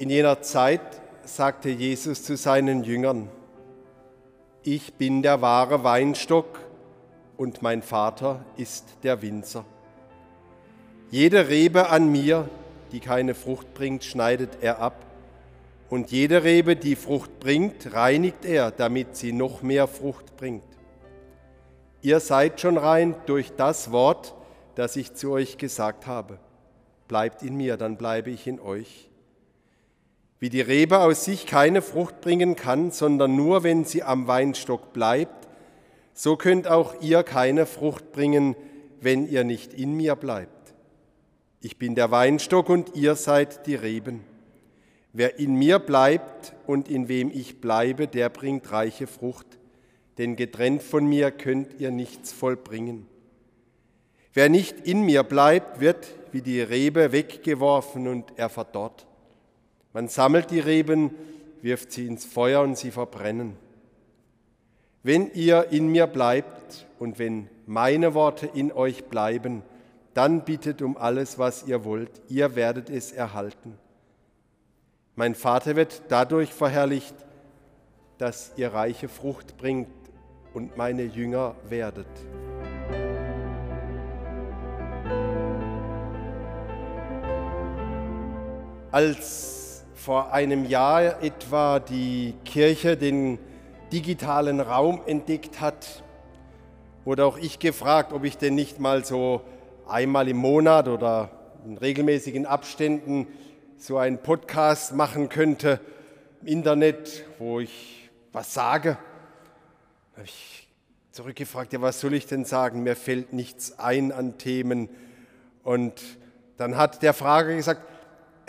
In jener Zeit sagte Jesus zu seinen Jüngern, ich bin der wahre Weinstock und mein Vater ist der Winzer. Jede Rebe an mir, die keine Frucht bringt, schneidet er ab, und jede Rebe, die Frucht bringt, reinigt er, damit sie noch mehr Frucht bringt. Ihr seid schon rein durch das Wort, das ich zu euch gesagt habe. Bleibt in mir, dann bleibe ich in euch. Wie die Rebe aus sich keine Frucht bringen kann, sondern nur, wenn sie am Weinstock bleibt, so könnt auch ihr keine Frucht bringen, wenn ihr nicht in mir bleibt. Ich bin der Weinstock und ihr seid die Reben. Wer in mir bleibt und in wem ich bleibe, der bringt reiche Frucht, denn getrennt von mir könnt ihr nichts vollbringen. Wer nicht in mir bleibt, wird wie die Rebe weggeworfen und er verdorrt. Man sammelt die Reben, wirft sie ins Feuer und sie verbrennen. Wenn ihr in mir bleibt und wenn meine Worte in euch bleiben, dann bittet um alles, was ihr wollt, ihr werdet es erhalten. Mein Vater wird dadurch verherrlicht, dass ihr reiche Frucht bringt und meine Jünger werdet. Als vor einem Jahr etwa die Kirche den digitalen Raum entdeckt hat, wurde auch ich gefragt, ob ich denn nicht mal so einmal im Monat oder in regelmäßigen Abständen so einen Podcast machen könnte im Internet, wo ich was sage. Da habe ich zurückgefragt, ja, was soll ich denn sagen? Mir fällt nichts ein an Themen. Und dann hat der Frager gesagt,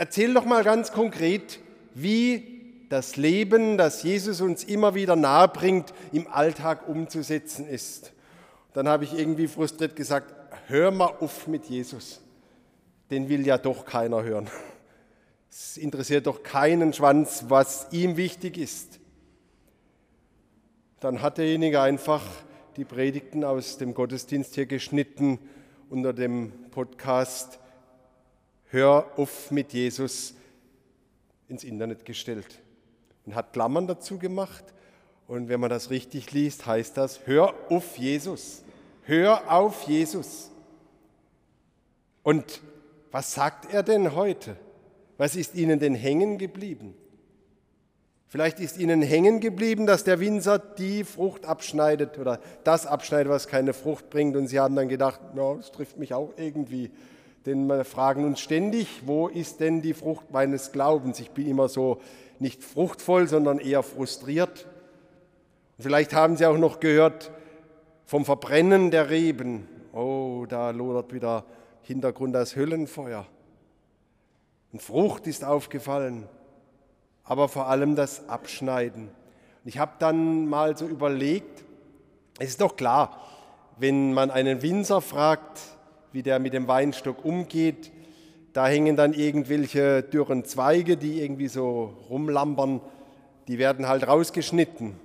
erzähl doch mal ganz konkret, wie das Leben, das Jesus uns immer wieder nahe bringt, im Alltag umzusetzen ist. Dann habe ich irgendwie frustriert gesagt, hör mal auf mit Jesus. Den will ja doch keiner hören. Es interessiert doch keinen Schwanz, was ihm wichtig ist. Dann hat derjenige einfach die Predigten aus dem Gottesdienst hier geschnitten unter dem Podcast Hör auf mit Jesus ins Internet gestellt und hat Klammern dazu gemacht. Und wenn man das richtig liest, heißt das, hör auf Jesus. Hör auf Jesus. Und was sagt er denn heute? Was ist Ihnen denn hängen geblieben? Vielleicht ist Ihnen hängen geblieben, dass der Winzer die Frucht abschneidet oder das abschneidet, was keine Frucht bringt. Und Sie haben dann gedacht, ja, das trifft mich auch irgendwie. Denn wir fragen uns ständig, wo ist denn die Frucht meines Glaubens? Ich bin immer so nicht fruchtvoll, sondern eher frustriert. Und vielleicht haben Sie auch noch gehört vom Verbrennen der Reben. Oh, da lodert wieder Hintergrund das Höllenfeuer. Und Frucht ist aufgefallen, aber vor allem das Abschneiden. Und ich habe dann mal so überlegt, es ist doch klar, wenn man einen Winzer fragt, wie der mit dem Weinstock umgeht. Da hängen dann irgendwelche dürren Zweige, die irgendwie so rumlampern, die werden halt rausgeschnitten.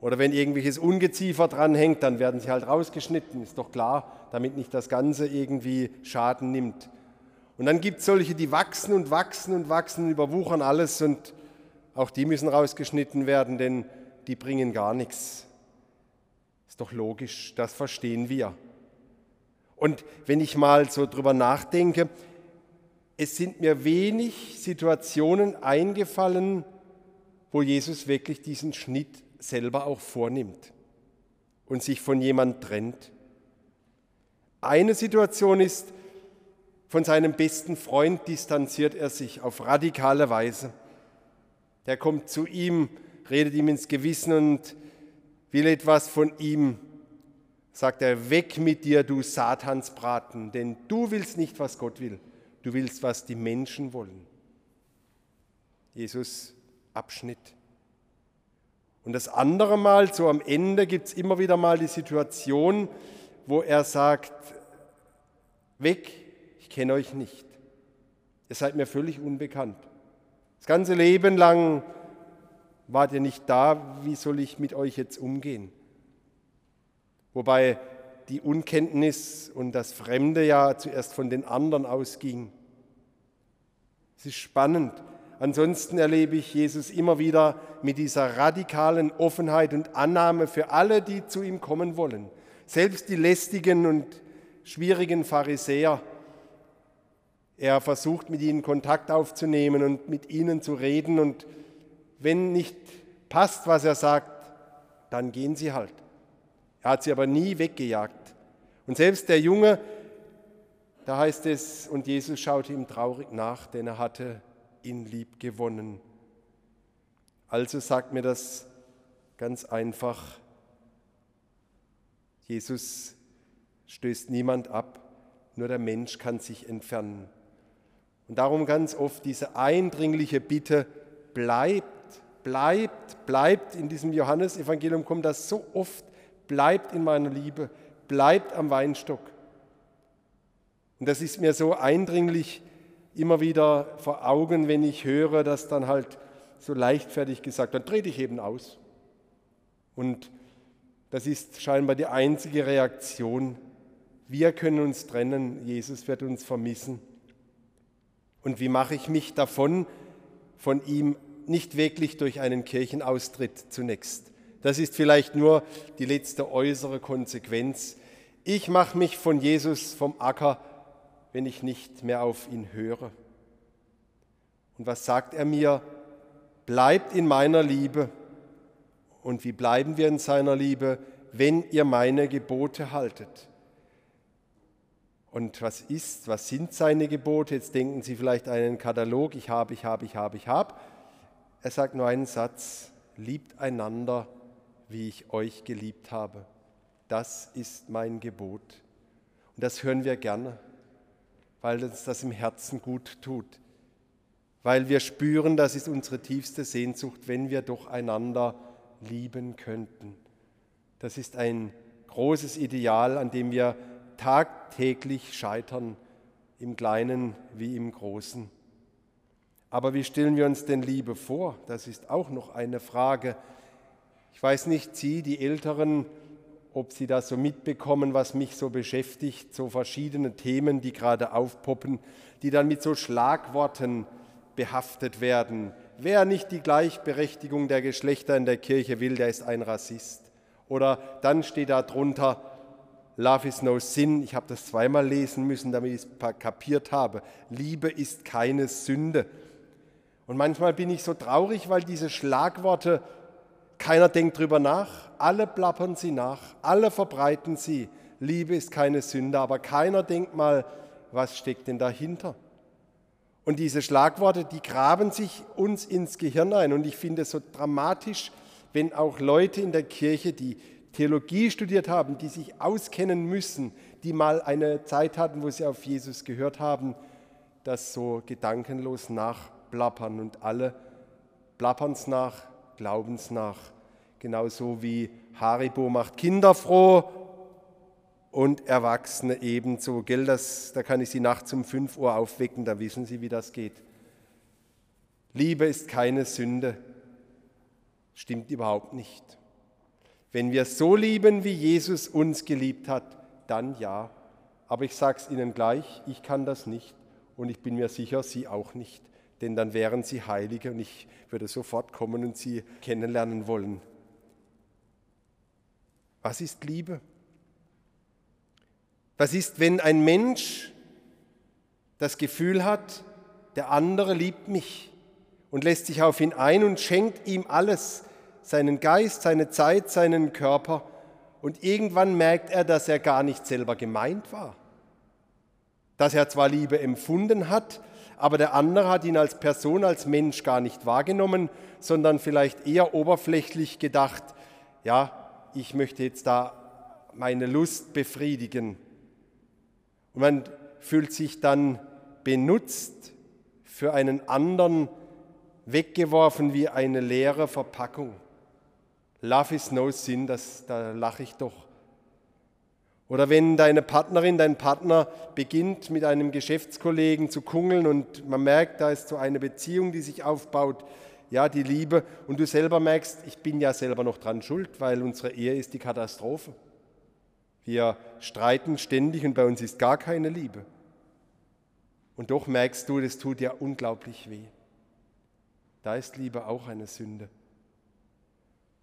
Oder wenn irgendwelches Ungeziefer dran hängt, dann werden sie halt rausgeschnitten, ist doch klar, damit nicht das Ganze irgendwie Schaden nimmt. Und dann gibt es solche, die wachsen und wachsen und wachsen, überwuchern alles und auch die müssen rausgeschnitten werden, denn die bringen gar nichts. Ist doch logisch, das verstehen wir. Und wenn ich mal so drüber nachdenke, es sind mir wenig Situationen eingefallen, wo Jesus wirklich diesen Schnitt selber auch vornimmt und sich von jemand trennt. Eine Situation ist, von seinem besten Freund distanziert er sich auf radikale Weise. Der kommt zu ihm, redet ihm ins Gewissen und will etwas von ihm sagt er, weg mit dir, du Satansbraten, denn du willst nicht, was Gott will, du willst, was die Menschen wollen. Jesus Abschnitt. Und das andere Mal, so am Ende, gibt es immer wieder mal die Situation, wo er sagt, weg, ich kenne euch nicht. Ihr seid mir völlig unbekannt. Das ganze Leben lang wart ihr nicht da, wie soll ich mit euch jetzt umgehen? Wobei die Unkenntnis und das Fremde ja zuerst von den anderen ausging. Es ist spannend. Ansonsten erlebe ich Jesus immer wieder mit dieser radikalen Offenheit und Annahme für alle, die zu ihm kommen wollen. Selbst die lästigen und schwierigen Pharisäer. Er versucht mit ihnen Kontakt aufzunehmen und mit ihnen zu reden. Und wenn nicht passt, was er sagt, dann gehen sie halt. Er hat sie aber nie weggejagt. Und selbst der Junge, da heißt es, und Jesus schaute ihm traurig nach, denn er hatte ihn lieb gewonnen. Also sagt mir das ganz einfach, Jesus stößt niemand ab, nur der Mensch kann sich entfernen. Und darum ganz oft diese eindringliche Bitte, bleibt, bleibt, bleibt. In diesem Johannesevangelium kommt das so oft, bleibt in meiner Liebe, bleibt am Weinstock. Und das ist mir so eindringlich immer wieder vor Augen, wenn ich höre, dass dann halt so leichtfertig gesagt, dann trete ich eben aus. Und das ist scheinbar die einzige Reaktion. Wir können uns trennen, Jesus wird uns vermissen. Und wie mache ich mich davon, von ihm nicht wirklich durch einen Kirchenaustritt zunächst? Das ist vielleicht nur die letzte äußere Konsequenz. Ich mache mich von Jesus vom Acker wenn ich nicht mehr auf ihn höre. Und was sagt er mir? Bleibt in meiner Liebe. Und wie bleiben wir in seiner Liebe? Wenn ihr meine Gebote haltet. Und was ist, was sind seine Gebote? Jetzt denken Sie vielleicht an einen Katalog, ich habe, ich habe, ich habe, ich habe. Er sagt nur einen Satz, liebt einander, wie ich euch geliebt habe. Das ist mein Gebot. Und das hören wir gerne weil uns das im Herzen gut tut, weil wir spüren, das ist unsere tiefste Sehnsucht, wenn wir doch einander lieben könnten. Das ist ein großes Ideal, an dem wir tagtäglich scheitern, im Kleinen wie im Großen. Aber wie stellen wir uns denn Liebe vor? Das ist auch noch eine Frage. Ich weiß nicht, Sie, die Älteren, ob Sie das so mitbekommen, was mich so beschäftigt, so verschiedene Themen, die gerade aufpoppen, die dann mit so Schlagworten behaftet werden. Wer nicht die Gleichberechtigung der Geschlechter in der Kirche will, der ist ein Rassist. Oder dann steht da drunter, Love is no sin. Ich habe das zweimal lesen müssen, damit ich es kapiert habe. Liebe ist keine Sünde. Und manchmal bin ich so traurig, weil diese Schlagworte keiner denkt drüber nach, alle plappern sie nach, alle verbreiten sie. Liebe ist keine Sünde, aber keiner denkt mal, was steckt denn dahinter? Und diese Schlagworte, die graben sich uns ins Gehirn ein. Und ich finde es so dramatisch, wenn auch Leute in der Kirche, die Theologie studiert haben, die sich auskennen müssen, die mal eine Zeit hatten, wo sie auf Jesus gehört haben, das so gedankenlos nachplappern und alle plappern es nach, glauben es nach genauso wie Haribo macht Kinder froh und Erwachsene ebenso. Gell, das, da kann ich Sie nachts um 5 Uhr aufwecken, da wissen Sie, wie das geht. Liebe ist keine Sünde. Stimmt überhaupt nicht. Wenn wir so lieben, wie Jesus uns geliebt hat, dann ja. Aber ich sage es Ihnen gleich, ich kann das nicht und ich bin mir sicher, Sie auch nicht. Denn dann wären Sie Heilige und ich würde sofort kommen und Sie kennenlernen wollen. Was ist Liebe? Was ist, wenn ein Mensch das Gefühl hat, der andere liebt mich und lässt sich auf ihn ein und schenkt ihm alles, seinen Geist, seine Zeit, seinen Körper, und irgendwann merkt er, dass er gar nicht selber gemeint war, dass er zwar Liebe empfunden hat, aber der andere hat ihn als Person, als Mensch gar nicht wahrgenommen, sondern vielleicht eher oberflächlich gedacht, ja, ich möchte jetzt da meine Lust befriedigen. Und man fühlt sich dann benutzt für einen anderen, weggeworfen wie eine leere Verpackung. Love is no sin, das, da lache ich doch. Oder wenn deine Partnerin, dein Partner beginnt mit einem Geschäftskollegen zu kungeln und man merkt, da ist so eine Beziehung, die sich aufbaut, ja, die Liebe. Und du selber merkst, ich bin ja selber noch dran schuld, weil unsere Ehe ist die Katastrophe. Wir streiten ständig und bei uns ist gar keine Liebe. Und doch merkst du, das tut ja unglaublich weh. Da ist Liebe auch eine Sünde.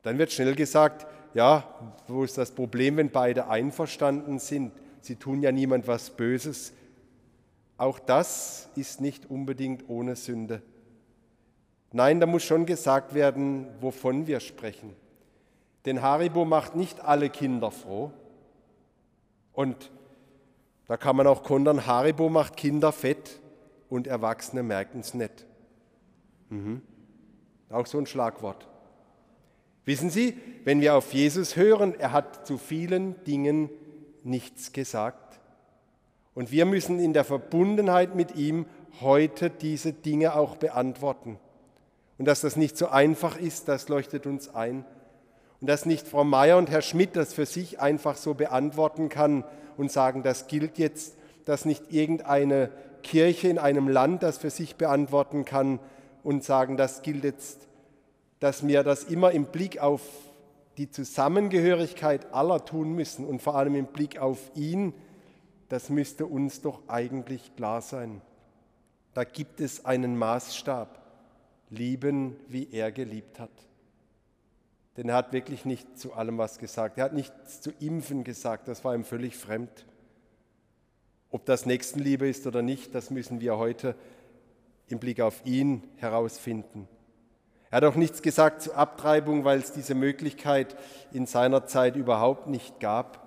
Dann wird schnell gesagt, ja, wo ist das Problem, wenn beide einverstanden sind? Sie tun ja niemand was Böses. Auch das ist nicht unbedingt ohne Sünde. Nein, da muss schon gesagt werden, wovon wir sprechen. Denn Haribo macht nicht alle Kinder froh. Und da kann man auch kontern, Haribo macht Kinder fett und Erwachsene merken es nicht. Mhm. Auch so ein Schlagwort. Wissen Sie, wenn wir auf Jesus hören, er hat zu vielen Dingen nichts gesagt. Und wir müssen in der Verbundenheit mit ihm heute diese Dinge auch beantworten. Und dass das nicht so einfach ist, das leuchtet uns ein. Und dass nicht Frau Meier und Herr Schmidt das für sich einfach so beantworten kann und sagen, das gilt jetzt, dass nicht irgendeine Kirche in einem Land das für sich beantworten kann und sagen, das gilt jetzt dass wir das immer im Blick auf die Zusammengehörigkeit aller tun müssen und vor allem im Blick auf ihn, das müsste uns doch eigentlich klar sein. Da gibt es einen Maßstab, lieben, wie er geliebt hat. Denn er hat wirklich nicht zu allem was gesagt. Er hat nichts zu Impfen gesagt, das war ihm völlig fremd. Ob das Nächstenliebe ist oder nicht, das müssen wir heute im Blick auf ihn herausfinden. Er hat auch nichts gesagt zur Abtreibung, weil es diese Möglichkeit in seiner Zeit überhaupt nicht gab.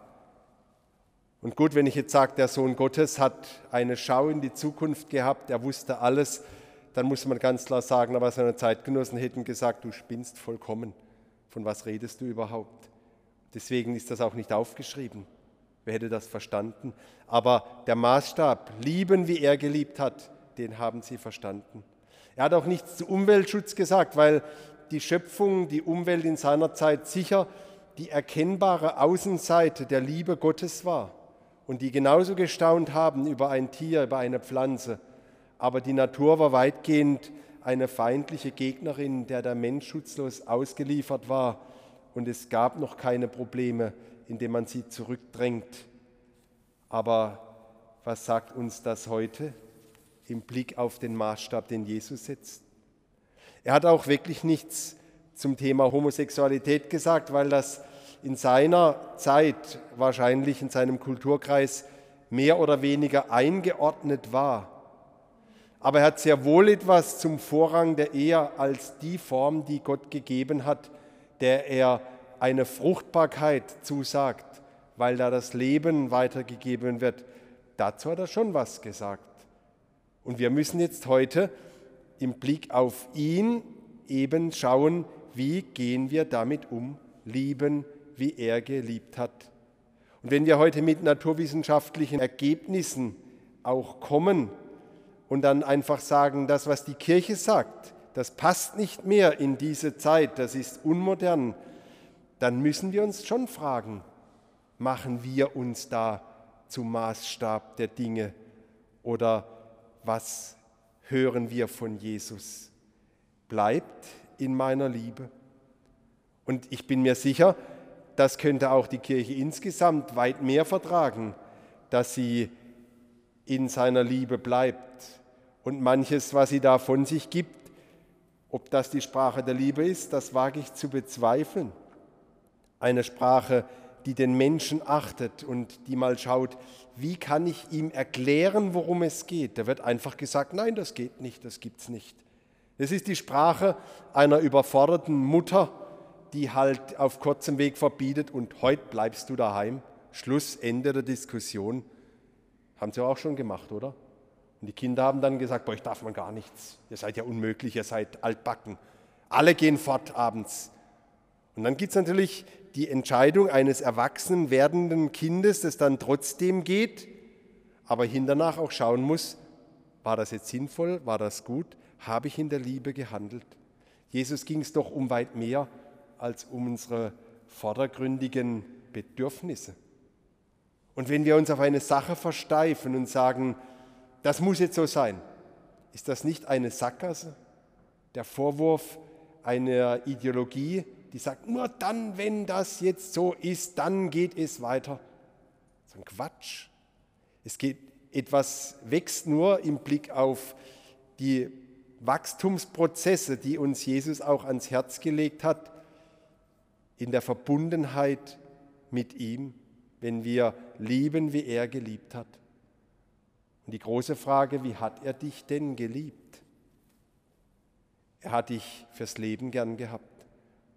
Und gut, wenn ich jetzt sage, der Sohn Gottes hat eine Schau in die Zukunft gehabt, er wusste alles, dann muss man ganz klar sagen, aber seine Zeitgenossen hätten gesagt, du spinnst vollkommen. Von was redest du überhaupt? Deswegen ist das auch nicht aufgeschrieben. Wer hätte das verstanden? Aber der Maßstab, lieben wie er geliebt hat, den haben sie verstanden. Er hat auch nichts zu Umweltschutz gesagt, weil die Schöpfung, die Umwelt in seiner Zeit sicher die erkennbare Außenseite der Liebe Gottes war und die genauso gestaunt haben über ein Tier, über eine Pflanze. Aber die Natur war weitgehend eine feindliche Gegnerin, der der Mensch schutzlos ausgeliefert war und es gab noch keine Probleme, indem man sie zurückdrängt. Aber was sagt uns das heute? im Blick auf den Maßstab, den Jesus setzt. Er hat auch wirklich nichts zum Thema Homosexualität gesagt, weil das in seiner Zeit wahrscheinlich in seinem Kulturkreis mehr oder weniger eingeordnet war. Aber er hat sehr wohl etwas zum Vorrang der Ehe als die Form, die Gott gegeben hat, der er eine Fruchtbarkeit zusagt, weil da das Leben weitergegeben wird. Dazu hat er schon was gesagt. Und wir müssen jetzt heute im Blick auf ihn eben schauen, wie gehen wir damit um, lieben, wie er geliebt hat. Und wenn wir heute mit naturwissenschaftlichen Ergebnissen auch kommen und dann einfach sagen, das, was die Kirche sagt, das passt nicht mehr in diese Zeit, das ist unmodern, dann müssen wir uns schon fragen, machen wir uns da zum Maßstab der Dinge oder was hören wir von Jesus? Bleibt in meiner Liebe. Und ich bin mir sicher, das könnte auch die Kirche insgesamt weit mehr vertragen, dass sie in seiner Liebe bleibt. Und manches, was sie da von sich gibt, ob das die Sprache der Liebe ist, das wage ich zu bezweifeln. Eine Sprache, die den Menschen achtet und die mal schaut, wie kann ich ihm erklären, worum es geht. Da wird einfach gesagt, nein, das geht nicht, das gibt's nicht. Es ist die Sprache einer überforderten Mutter, die halt auf kurzem Weg verbietet und heute bleibst du daheim. Schluss, Ende der Diskussion. Haben sie auch schon gemacht, oder? Und die Kinder haben dann gesagt, bei euch darf man gar nichts. Ihr seid ja unmöglich, ihr seid altbacken. Alle gehen fort abends. Und dann gibt es natürlich die Entscheidung eines erwachsenen werdenden Kindes, das dann trotzdem geht, aber hinternach auch schauen muss, war das jetzt sinnvoll, war das gut, habe ich in der Liebe gehandelt. Jesus ging es doch um weit mehr als um unsere vordergründigen Bedürfnisse. Und wenn wir uns auf eine Sache versteifen und sagen, das muss jetzt so sein, ist das nicht eine Sackgasse? Der Vorwurf einer Ideologie, die sagt, nur dann, wenn das jetzt so ist, dann geht es weiter. So ein Quatsch. Es geht, etwas wächst nur im Blick auf die Wachstumsprozesse, die uns Jesus auch ans Herz gelegt hat, in der Verbundenheit mit ihm, wenn wir lieben, wie er geliebt hat. Und die große Frage, wie hat er dich denn geliebt? Er hat dich fürs Leben gern gehabt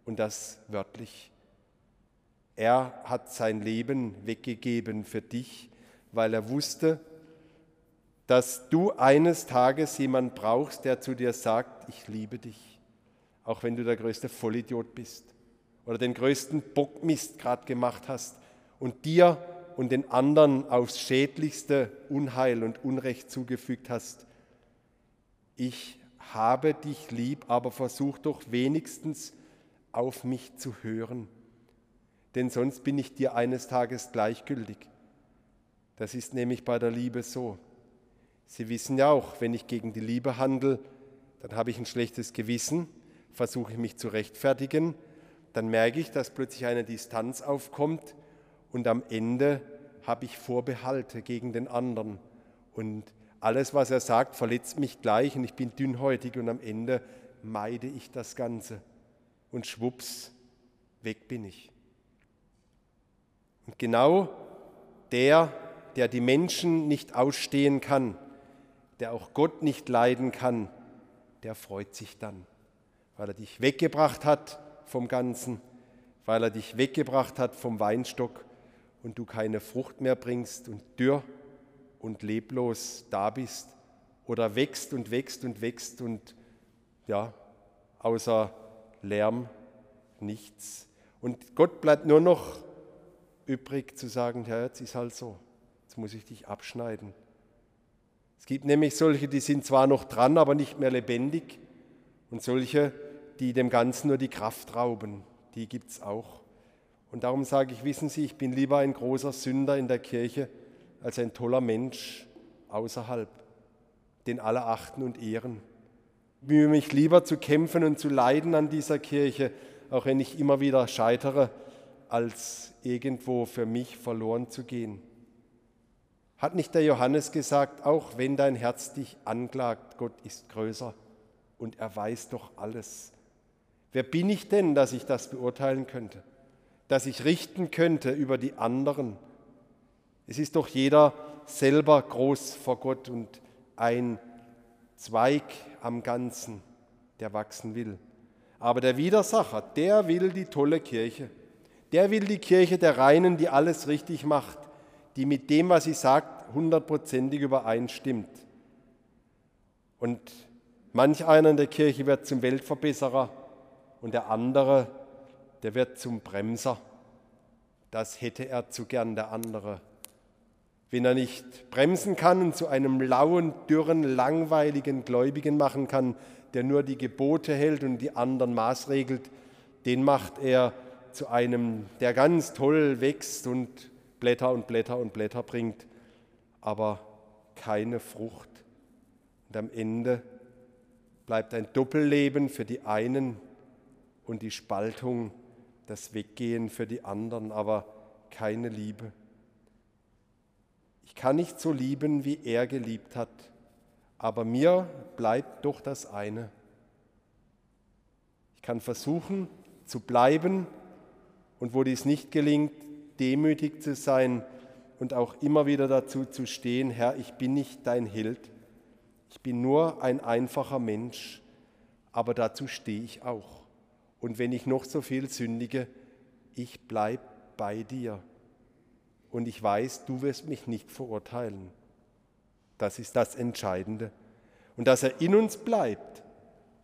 und das wörtlich. Er hat sein Leben weggegeben für dich, weil er wusste, dass du eines Tages jemand brauchst, der zu dir sagt, ich liebe dich, auch wenn du der größte Vollidiot bist oder den größten Bockmist gerade gemacht hast und dir und den anderen aufs schädlichste Unheil und Unrecht zugefügt hast. Ich habe dich lieb, aber versuch doch wenigstens auf mich zu hören, denn sonst bin ich dir eines Tages gleichgültig. Das ist nämlich bei der Liebe so. Sie wissen ja auch, wenn ich gegen die Liebe handle, dann habe ich ein schlechtes Gewissen, versuche ich mich zu rechtfertigen, dann merke ich, dass plötzlich eine Distanz aufkommt und am Ende habe ich Vorbehalte gegen den anderen. Und alles, was er sagt, verletzt mich gleich und ich bin dünnhäutig und am Ende meide ich das Ganze. Und schwupps, weg bin ich. Und genau der, der die Menschen nicht ausstehen kann, der auch Gott nicht leiden kann, der freut sich dann, weil er dich weggebracht hat vom Ganzen, weil er dich weggebracht hat vom Weinstock und du keine Frucht mehr bringst und dürr und leblos da bist oder wächst und wächst und wächst und ja, außer Lärm nichts. Und Gott bleibt nur noch übrig zu sagen, ja, jetzt ist halt so, jetzt muss ich dich abschneiden. Es gibt nämlich solche, die sind zwar noch dran, aber nicht mehr lebendig und solche, die dem Ganzen nur die Kraft rauben, die gibt es auch. Und darum sage ich, wissen Sie, ich bin lieber ein großer Sünder in der Kirche als ein toller Mensch außerhalb, den alle achten und ehren. Ich mühe mich lieber zu kämpfen und zu leiden an dieser Kirche, auch wenn ich immer wieder scheitere, als irgendwo für mich verloren zu gehen. Hat nicht der Johannes gesagt, auch wenn dein Herz dich anklagt, Gott ist größer und er weiß doch alles. Wer bin ich denn, dass ich das beurteilen könnte? Dass ich richten könnte über die anderen. Es ist doch jeder selber groß vor Gott und ein Zweig am Ganzen, der wachsen will. Aber der Widersacher, der will die tolle Kirche. Der will die Kirche der Reinen, die alles richtig macht, die mit dem, was sie sagt, hundertprozentig übereinstimmt. Und manch einer in der Kirche wird zum Weltverbesserer und der andere der wird zum Bremser. Das hätte er zu gern, der andere. Wenn er nicht bremsen kann und zu einem lauen, dürren, langweiligen Gläubigen machen kann, der nur die Gebote hält und die anderen maßregelt, den macht er zu einem, der ganz toll wächst und Blätter und Blätter und Blätter bringt, aber keine Frucht. Und am Ende bleibt ein Doppelleben für die einen und die Spaltung das Weggehen für die anderen, aber keine Liebe. Ich kann nicht so lieben, wie er geliebt hat, aber mir bleibt doch das eine. Ich kann versuchen zu bleiben und wo dies nicht gelingt, demütig zu sein und auch immer wieder dazu zu stehen, Herr, ich bin nicht dein Held, ich bin nur ein einfacher Mensch, aber dazu stehe ich auch. Und wenn ich noch so viel sündige, ich bleibe bei dir. Und ich weiß, du wirst mich nicht verurteilen. Das ist das Entscheidende. Und dass er in uns bleibt,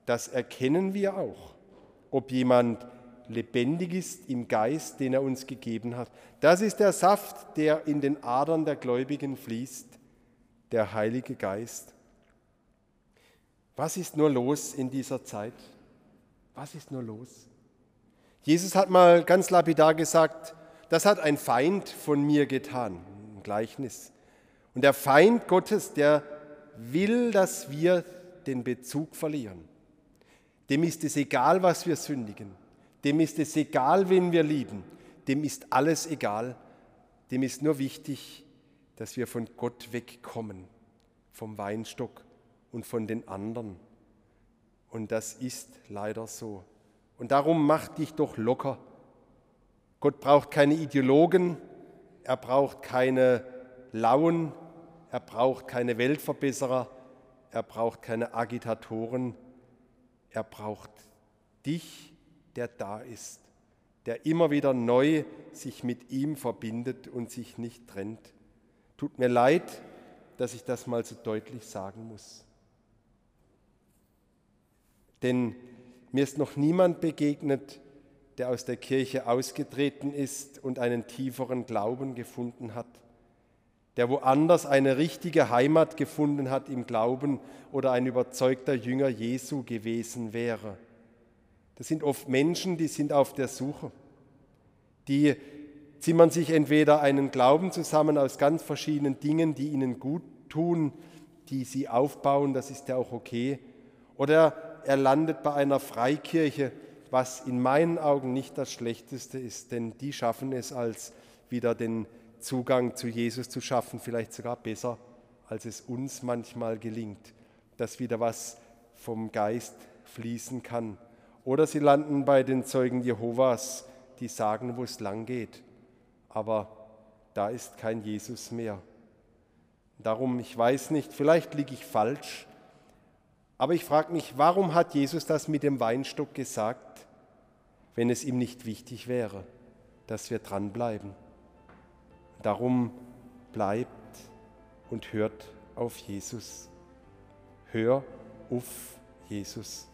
das erkennen wir auch. Ob jemand lebendig ist im Geist, den er uns gegeben hat. Das ist der Saft, der in den Adern der Gläubigen fließt, der Heilige Geist. Was ist nur los in dieser Zeit? Was ist nur los? Jesus hat mal ganz lapidar gesagt, das hat ein Feind von mir getan, ein Gleichnis. Und der Feind Gottes, der will, dass wir den Bezug verlieren. Dem ist es egal, was wir sündigen. Dem ist es egal, wen wir lieben. Dem ist alles egal. Dem ist nur wichtig, dass wir von Gott wegkommen, vom Weinstock und von den anderen. Und das ist leider so. Und darum mach dich doch locker. Gott braucht keine Ideologen, er braucht keine Lauen, er braucht keine Weltverbesserer, er braucht keine Agitatoren, er braucht dich, der da ist, der immer wieder neu sich mit ihm verbindet und sich nicht trennt. Tut mir leid, dass ich das mal so deutlich sagen muss. Denn mir ist noch niemand begegnet, der aus der Kirche ausgetreten ist und einen tieferen Glauben gefunden hat, der woanders eine richtige Heimat gefunden hat im Glauben oder ein überzeugter Jünger Jesu gewesen wäre. Das sind oft Menschen, die sind auf der Suche. Die zimmern sich entweder einen Glauben zusammen aus ganz verschiedenen Dingen, die ihnen gut tun, die sie aufbauen, das ist ja auch okay, oder er landet bei einer Freikirche, was in meinen Augen nicht das Schlechteste ist, denn die schaffen es als wieder den Zugang zu Jesus zu schaffen, vielleicht sogar besser, als es uns manchmal gelingt, dass wieder was vom Geist fließen kann. Oder sie landen bei den Zeugen Jehovas, die sagen, wo es lang geht, aber da ist kein Jesus mehr. Darum, ich weiß nicht, vielleicht liege ich falsch, aber ich frage mich, warum hat Jesus das mit dem Weinstock gesagt, wenn es ihm nicht wichtig wäre, dass wir dranbleiben? Darum bleibt und hört auf Jesus. Hör auf Jesus.